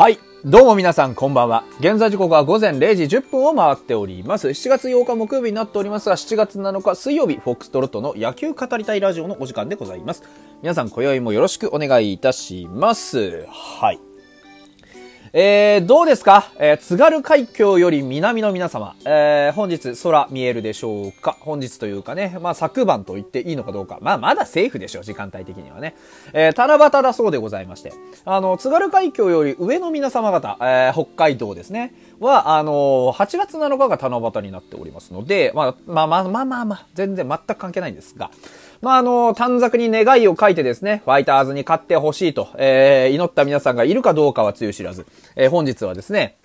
はい。どうも皆さんこんばんは。現在時刻は午前0時10分を回っております。7月8日木曜日になっておりますが、7月7日水曜日、フォックストロットの野球語りたいラジオのお時間でございます。皆さん今宵もよろしくお願いいたします。はい。えー、どうですか？えー、津軽海峡より南の皆様、えー、本日空見えるでしょうか？本日というかね、まあ昨晩と言っていいのかどうか。まあまだセーフでしょう、時間帯的にはね。えー、七夕だそうでございまして。あの、津軽海峡より上の皆様方、えー、北海道ですね。は、あのー、8月7日が七夕になっておりますので、まあ、まあまあまあまあまあ、全然全く関係ないんですが、まあ、あの、短冊に願いを書いてですね、ファイターズに勝ってほしいと、えー、祈った皆さんがいるかどうかはつゆ知らず、えー、本日はですね、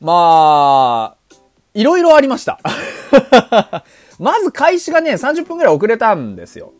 まあ、いろいろありました。まず開始がね、30分くらい遅れたんですよ。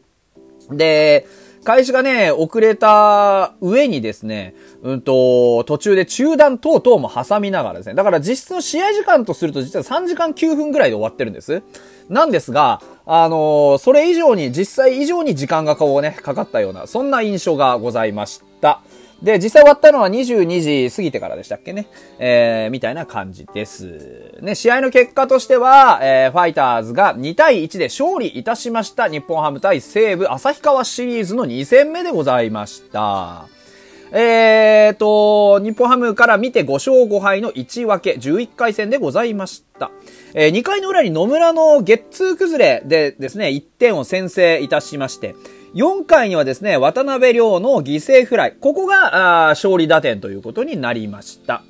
で、開始がね、遅れた上にですね、うんと、途中で中断等々も挟みながらですね。だから実質の試合時間とすると実は3時間9分ぐらいで終わってるんです。なんですが、あの、それ以上に、実際以上に時間がこうね、かかったような、そんな印象がございました。で、実際終わったのは22時過ぎてからでしたっけね。えー、みたいな感じです。ね、試合の結果としては、えー、ファイターズが2対1で勝利いたしました。日本ハム対西武旭川シリーズの2戦目でございました。えーと、日本ハムから見て5勝5敗の1分け、11回戦でございました。えー、2回の裏に野村のゲッツー崩れでですね、1点を先制いたしまして、4回にはですね、渡辺亮の犠牲フライ。ここが、勝利打点ということになりました。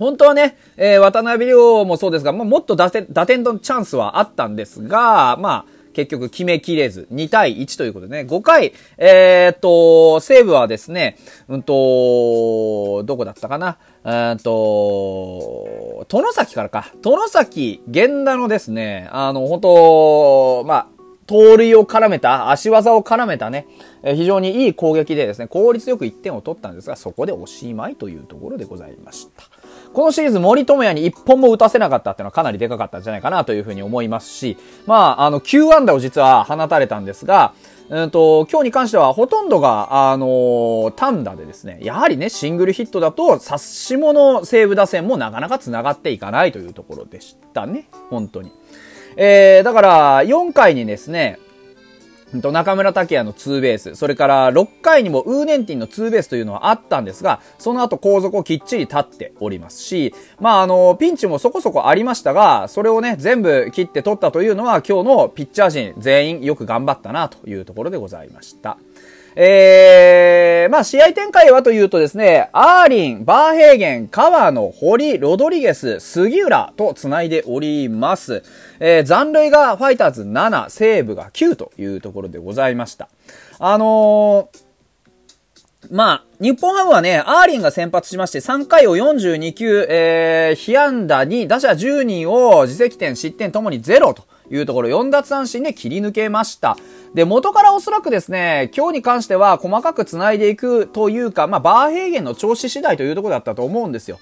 本当はね、えー、渡辺亮もそうですが、まあ、もっと打点、打点のチャンスはあったんですが、まあ、結局決めきれず、2対1ということでね、5回、えー、っと、西武はですね、うんと、どこだったかな？うんと、殿崎からか。殿崎源田のですね、あの、本当まあ、盗塁を絡めた、足技を絡めたね、え非常にいい攻撃でですね、効率よく1点を取ったんですが、そこでおしまいというところでございました。このシリーズ森友哉に1本も打たせなかったっていうのはかなりでかかったんじゃないかなというふうに思いますし、まあ、あの、9安打を実は放たれたんですが、うんと、今日に関してはほとんどが、あのー、単打でですね、やはりね、シングルヒットだと、差し物西武打線もなかなか繋がっていかないというところでしたね。本当に。えー、だから、4回にですね、中村拓也のツーベース、それから6回にもウーネンティンのツーベースというのはあったんですが、その後後続をきっちり立っておりますし、まああの、ピンチもそこそこありましたが、それをね、全部切って取ったというのは今日のピッチャー陣全員よく頑張ったなというところでございました。えー、まあ試合展開はというとですね、アーリン、バーヘーゲン、川野、堀、ロドリゲス、杉浦と繋いでおります。えー、残塁がファイターズ7、西武が9というところでございました。あのーまあ、日本ハムはね、アーリンが先発しまして、3回を42球、えー、被安打に打者10人を自責点、失点ともに0というところ、4奪三振で切り抜けました。で、元からおそらくですね、今日に関しては細かく繋いでいくというか、まあ、バーヘーゲンの調子次第というところだったと思うんですよ。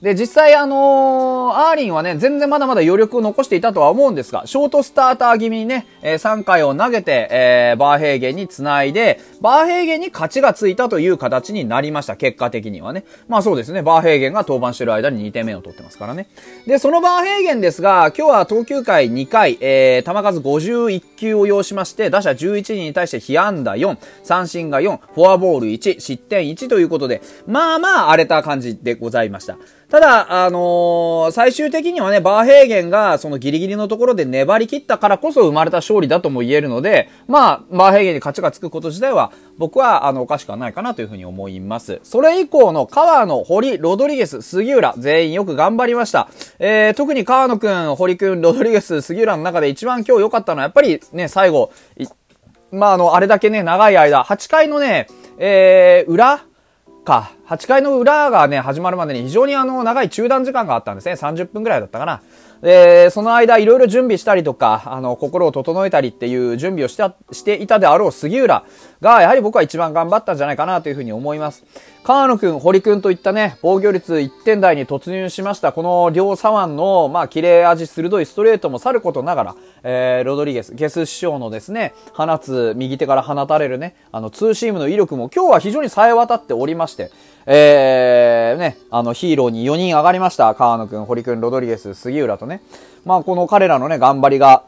で、実際あのー、アーリンはね、全然まだまだ余力を残していたとは思うんですが、ショートスターター気味にね、えー、3回を投げて、えー、バーヘーゲンに繋いで、バーヘーゲンに勝ちがついたという形になりました、結果的にはね。まあそうですね、バーヘーゲンが登板してる間に2点目を取ってますからね。で、そのバーヘーゲンですが、今日は投球回2回、えー、球数51球を要しまして、打者11人に対して被安打4、三振が4、フォアボール1、失点1ということで、まあまあ荒れた感じでございました。ただ、あのー、最終的にはね、バーヘーゲンがそのギリギリのところで粘り切ったからこそ生まれた勝利だとも言えるので、まあ、バーヘーゲンに勝ちがつくこと自体は、僕は、あの、おかしくはないかなというふうに思います。それ以降の川野、堀、ロドリゲス、杉浦、全員よく頑張りました。えー、特に川野くん、堀くん、ロドリゲス、杉浦の中で一番今日良かったのは、やっぱりね、最後、まあ、あの、あれだけね、長い間、8回のね、えー、裏か、8回の裏がね、始まるまでに非常にあの、長い中断時間があったんですね。30分くらいだったかな。で、その間いろいろ準備したりとか、あの、心を整えたりっていう準備をした、していたであろう杉浦が、やはり僕は一番頑張ったんじゃないかなというふうに思います。川野くん、堀くんといったね、防御率1点台に突入しました、この両左腕の、まあ、切れ味鋭いストレートもさることながら、えー、ロドリゲス、ゲス師匠のですね、放つ、右手から放たれるね、あの、ツーシームの威力も今日は非常に冴え渡っておりまして、えー、ね、あの、ヒーローに4人上がりました。川野くん、堀くん、ロドリゲス、杉浦とね。まあ、この彼らのね、頑張りが、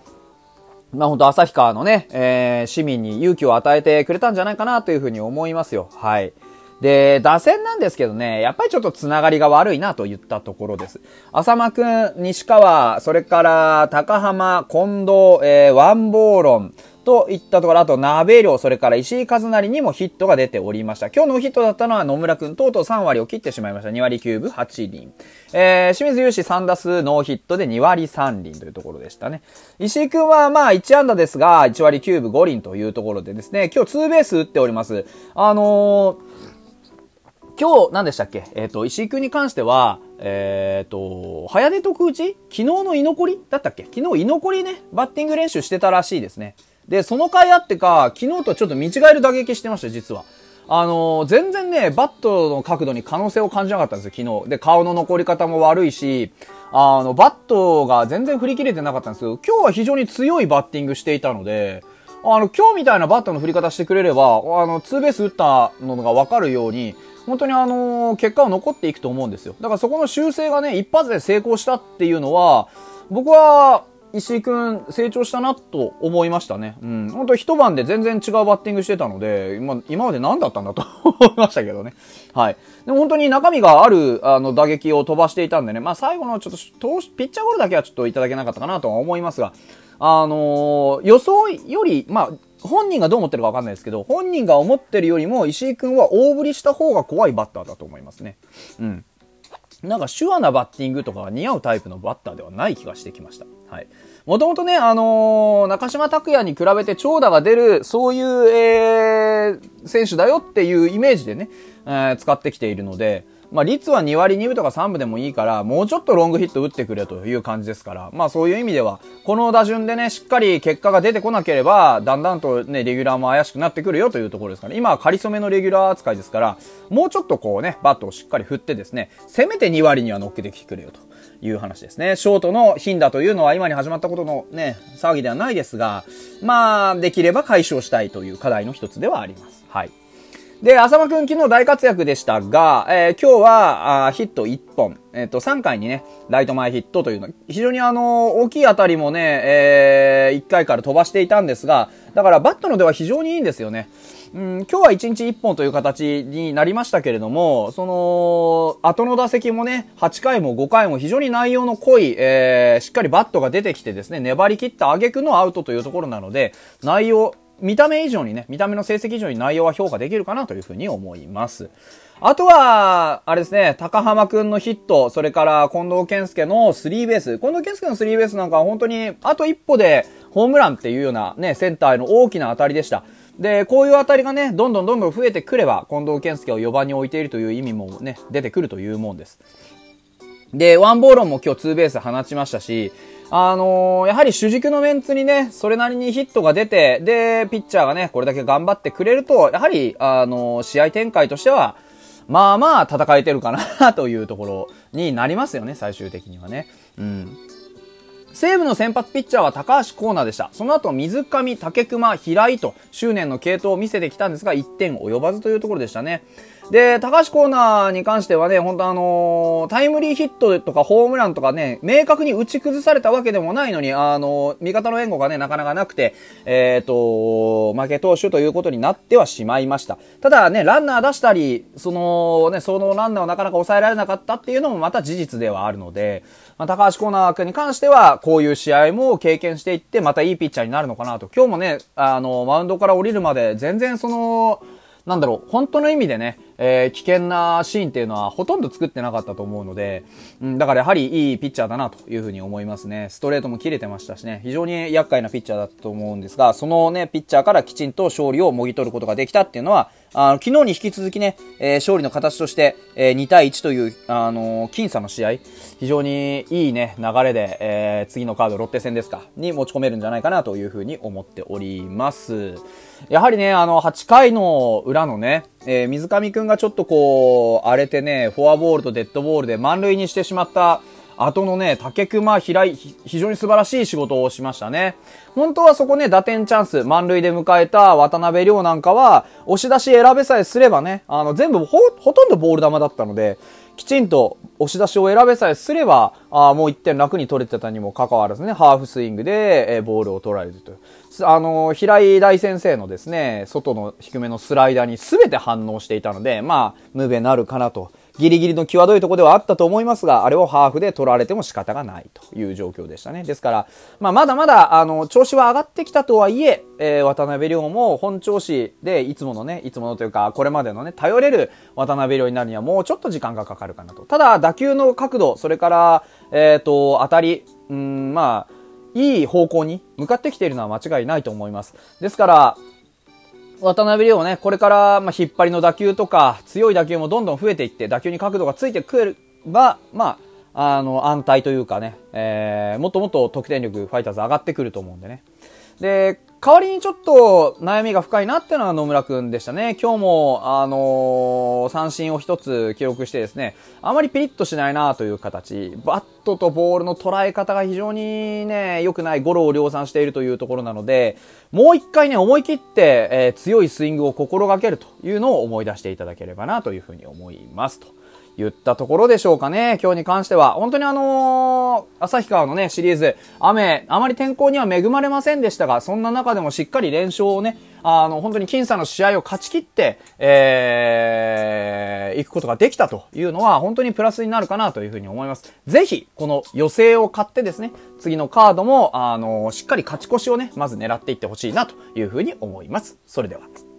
まあ、本当旭川のね、えー、市民に勇気を与えてくれたんじゃないかなというふうに思いますよ。はい。で、打線なんですけどね、やっぱりちょっとつながりが悪いなと言ったところです。浅間くん、西川、それから高浜、近藤、えー、ワンボーロン、といったところ、あと、鍋量、それから石井和成にもヒットが出ておりました。今日のヒットだったのは野村くん、とうとう3割を切ってしまいました。2割9分8厘。えー、清水雄志3打数ノーヒットで2割3厘というところでしたね。石井くんはまあ1安打ですが、1割9分5厘というところでですね、今日ツーベース打っております。あのー今日、何でしたっけ？えっ、ー、と、石井くんに関しては、えっ、ー、と、早出特打ち？昨日の居残り？だったっけ？昨日居残りね、バッティング練習してたらしいですね。で、その回あってか、昨日とちょっと見違える打撃してました、実は。あのー、全然ね、バットの角度に可能性を感じなかったんですよ、昨日。で、顔の残り方も悪いし、あの、バットが全然振り切れてなかったんですけど、今日は非常に強いバッティングしていたので、あの、今日みたいなバットの振り方してくれれば、あの、ツーベース打ったのがわかるように、本当にあのー、結果は残っていくと思うんですよ。だからそこの修正がね、一発で成功したっていうのは、僕は、石井くん成長したなと思いましたね。うん。本当一晩で全然違うバッティングしてたので、今今まで何だったんだと思いましたけどね。はい。でも本当に中身がある、あの、打撃を飛ばしていたんでね。まあ最後のちょっと、ピッチャーゴールだけはちょっといただけなかったかなとは思いますが、あのー、予想より、まあ、本人がどう思ってるかわかんないですけど、本人が思ってるよりも石井くんは大振りした方が怖いバッターだと思いますね。うん。なんか手話なバッティングとかが似合うタイプのバッターではない気がしてきました。はい。もともとね、あのー、中島拓也に比べて長打が出る、そういう、えー、選手だよっていうイメージでね、えー、使ってきているので、まあ、率は2割2分とか3分でもいいから、もうちょっとロングヒット打ってくれという感じですから、まあそういう意味では、この打順でね、しっかり結果が出てこなければ、だんだんとね、レギュラーも怪しくなってくるよというところですから、ね今は仮初めのレギュラー扱いですから、もうちょっとこうね、バットをしっかり振ってですね、せめて2割には乗っけてきてくれよという話ですね。ショートの頻打というのは今に始まったことのね、騒ぎではないですが、まあ、できれば解消したいという課題の一つではあります。はい。で、浅間くん昨日大活躍でしたが、えー、今日はあヒット1本、えっ、ー、と、3回にね、ライト前ヒットというの、非常にあの、大きい当たりもね、えー、1回から飛ばしていたんですが、だからバットの出は非常にいいんですよね。うん、今日は1日1本という形になりましたけれども、その、後の打席もね、8回も5回も非常に内容の濃い、えー、しっかりバットが出てきてですね、粘り切った挙句のアウトというところなので、内容、見た目以上にね、見た目の成績以上に内容は評価できるかなというふうに思います。あとは、あれですね、高浜くんのヒット、それから近藤健介のスリーベース。近藤健介のスリーベースなんかは本当にあと一歩でホームランっていうようなね、センターへの大きな当たりでした。で、こういう当たりがね、どんどんどんどん増えてくれば、近藤健介を4番に置いているという意味もね、出てくるというもんです。で、ワンボーロンも今日ツーベース放ちましたし、あのー、やはり主軸のメンツにね、それなりにヒットが出て、で、ピッチャーがね、これだけ頑張ってくれると、やはり、あのー、試合展開としては、まあまあ戦えてるかなというところになりますよね、最終的にはね。うん。西武の先発ピッチャーは高橋光成でした。その後、水上、竹熊、平井と執念の系統を見せてきたんですが、1点及ばずというところでしたね。で、高橋コーナーに関してはね、本当あのー、タイムリーヒットとかホームランとかね、明確に打ち崩されたわけでもないのに、あのー、味方の援護がね、なかなかなくて、えっ、ー、と、負け投手ということになってはしまいました。ただね、ランナー出したり、そのね、そのランナーをなかなか抑えられなかったっていうのもまた事実ではあるので、まあ、高橋コーナー君に関しては、こういう試合も経験していって、またいいピッチャーになるのかなと。今日もね、あの、マウンドから降りるまで、全然その、なんだろう、本当の意味でね、えー、危険なシーンっていうのはほとんど作ってなかったと思うので、うん、だからやはりいいピッチャーだなというふうに思いますね。ストレートも切れてましたしね、非常に厄介なピッチャーだったと思うんですが、そのね、ピッチャーからきちんと勝利をもぎ取ることができたっていうのは、あの、昨日に引き続きね、えー、勝利の形として、えー、2対1という、あのー、僅差の試合、非常にいいね、流れで、えー、次のカード、ロッテ戦ですか、に持ち込めるんじゃないかなというふうに思っております。やはりね、あの、8回の裏のね、えー、水上くんがちょっとこう、荒れてね、フォアボールとデッドボールで満塁にしてしまった、後のね、竹熊平井、非常に素晴らしい仕事をしましたね。本当はそこね、打点チャンス、満塁で迎えた渡辺亮なんかは、押し出し選べさえすればね、あの、全部ほ、ほとんどボール球だったので、きちんと押し出しを選べさえすれば、あもう1点楽に取れてたにもかかわらずね、ハーフスイングで、えボールを取られるという。あの、平井大先生のですね、外の低めのスライダーに全て反応していたので、まあ、無べなるかなと。ギリギリの際どいところではあったと思いますが、あれをハーフで取られても仕方がないという状況でしたね。ですから、まあ、まだまだ、あの、調子は上がってきたとはいえ、えー、渡辺亮も本調子で、いつものね、いつものというか、これまでのね、頼れる渡辺亮になるにはもうちょっと時間がかかるかなと。ただ、打球の角度、それから、えっ、ー、と、当たり、うん、まあ、いい方向に向かってきているのは間違いないと思います。ですから、渡辺亮ね、これから、ま、引っ張りの打球とか、強い打球もどんどん増えていって、打球に角度がついてくれば、まあ、あの、安泰というかね、えー、もっともっと得点力、ファイターズ上がってくると思うんでね。で、代わりにちょっと悩みが深いなっていうのは野村くんでしたね。今日も、あのー、三振を一つ記録してですね、あまりピリッとしないなという形。バットとボールの捉え方が非常にね、良くないゴロを量産しているというところなので、もう一回ね、思い切って、えー、強いスイングを心がけるというのを思い出していただければなというふうに思いますと。言ったところでしょうかね、今日に関しては。本当にあのー、旭川のね、シリーズ、雨、あまり天候には恵まれませんでしたが、そんな中でもしっかり連勝をね、あの、本当に僅差の試合を勝ち切って、えー、行くことができたというのは、本当にプラスになるかなというふうに思います。ぜひ、この予定を買ってですね、次のカードも、あの、しっかり勝ち越しをね、まず狙っていってほしいなというふうに思います。それでは。